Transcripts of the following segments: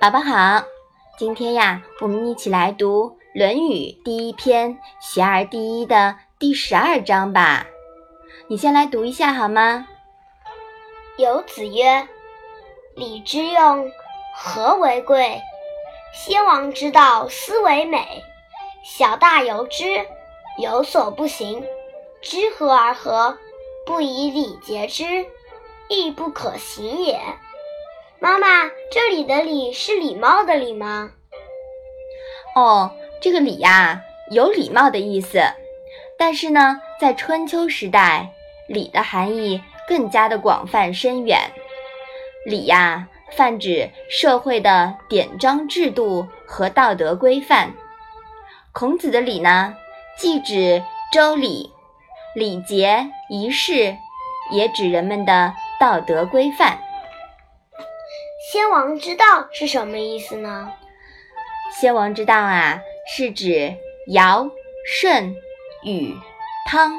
宝宝好，今天呀，我们一起来读《论语》第一篇“学而第一”的第十二章吧。你先来读一下好吗？有子曰：“礼之用，和为贵。先王之道，斯为美。小大由之，有所不行。知和而和，不以礼节之，亦不可行也。”妈妈，这里的礼是礼貌的礼吗？哦，这个礼呀，有礼貌的意思。但是呢，在春秋时代，礼的含义更加的广泛深远。礼呀，泛指社会的典章制度和道德规范。孔子的礼呢，既指周礼、礼节仪式，也指人们的道德规范。先王之道是什么意思呢？先王之道啊，是指尧、舜、禹、汤、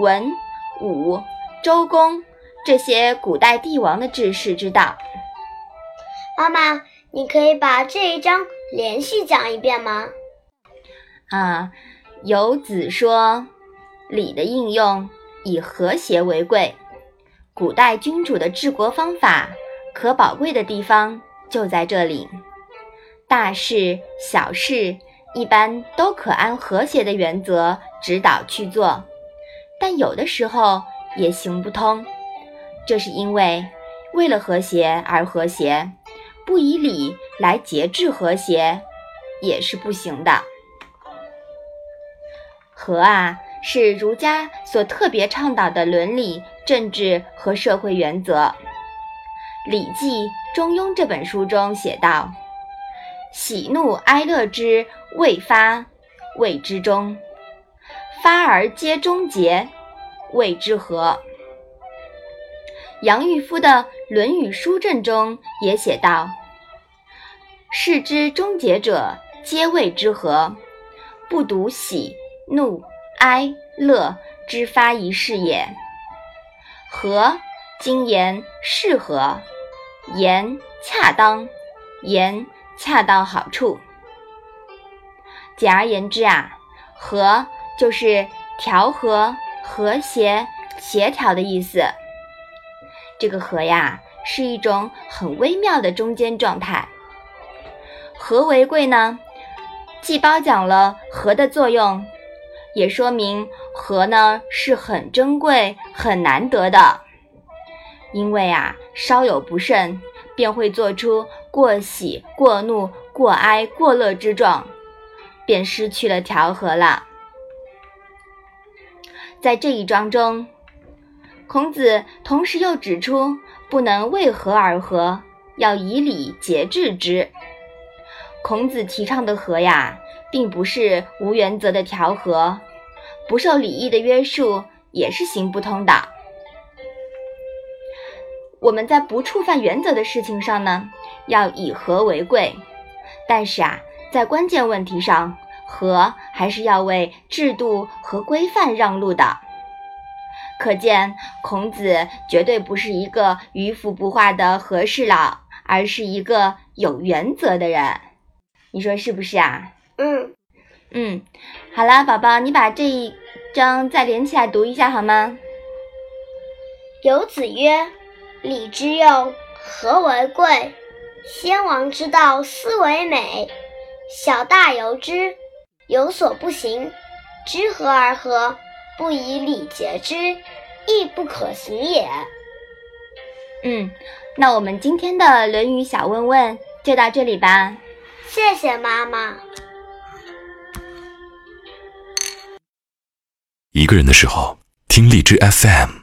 文、武、周公这些古代帝王的治世之道。妈妈，你可以把这一章连续讲一遍吗？啊，游子说，礼的应用以和谐为贵。古代君主的治国方法。可宝贵的地方就在这里，大事小事一般都可按和谐的原则指导去做，但有的时候也行不通。这是因为为了和谐而和谐，不以礼来节制和谐也是不行的。和啊，是儒家所特别倡导的伦理、政治和社会原则。《礼记·中庸》这本书中写道：“喜怒哀乐之未发，谓之中；发而皆终结，谓之和。”杨玉夫的《论语书证》中也写道：“事之终结者，皆谓之和，不独喜怒哀乐之发一事也。和，今言适合。”言恰当，言恰到好处。简而言之啊，和就是调和、和谐、协调的意思。这个和呀，是一种很微妙的中间状态。和为贵呢，既褒奖了和的作用，也说明和呢是很珍贵、很难得的。因为啊，稍有不慎，便会做出过喜、过怒、过哀、过乐之状，便失去了调和了。在这一章中，孔子同时又指出，不能为和而和，要以礼节制之。孔子提倡的和呀，并不是无原则的调和，不受礼义的约束，也是行不通的。我们在不触犯原则的事情上呢，要以和为贵，但是啊，在关键问题上，和还是要为制度和规范让路的。可见，孔子绝对不是一个迂腐不化的和事佬，而是一个有原则的人。你说是不是啊？嗯嗯，好啦，宝宝，你把这一章再连起来读一下好吗？有子曰。礼之用，和为贵。先王之道，斯为美。小大由之，有所不行。知和而和，不以礼节之，亦不可行也。嗯，那我们今天的《论语》小问问就到这里吧。谢谢妈妈。一个人的时候，听荔枝 FM。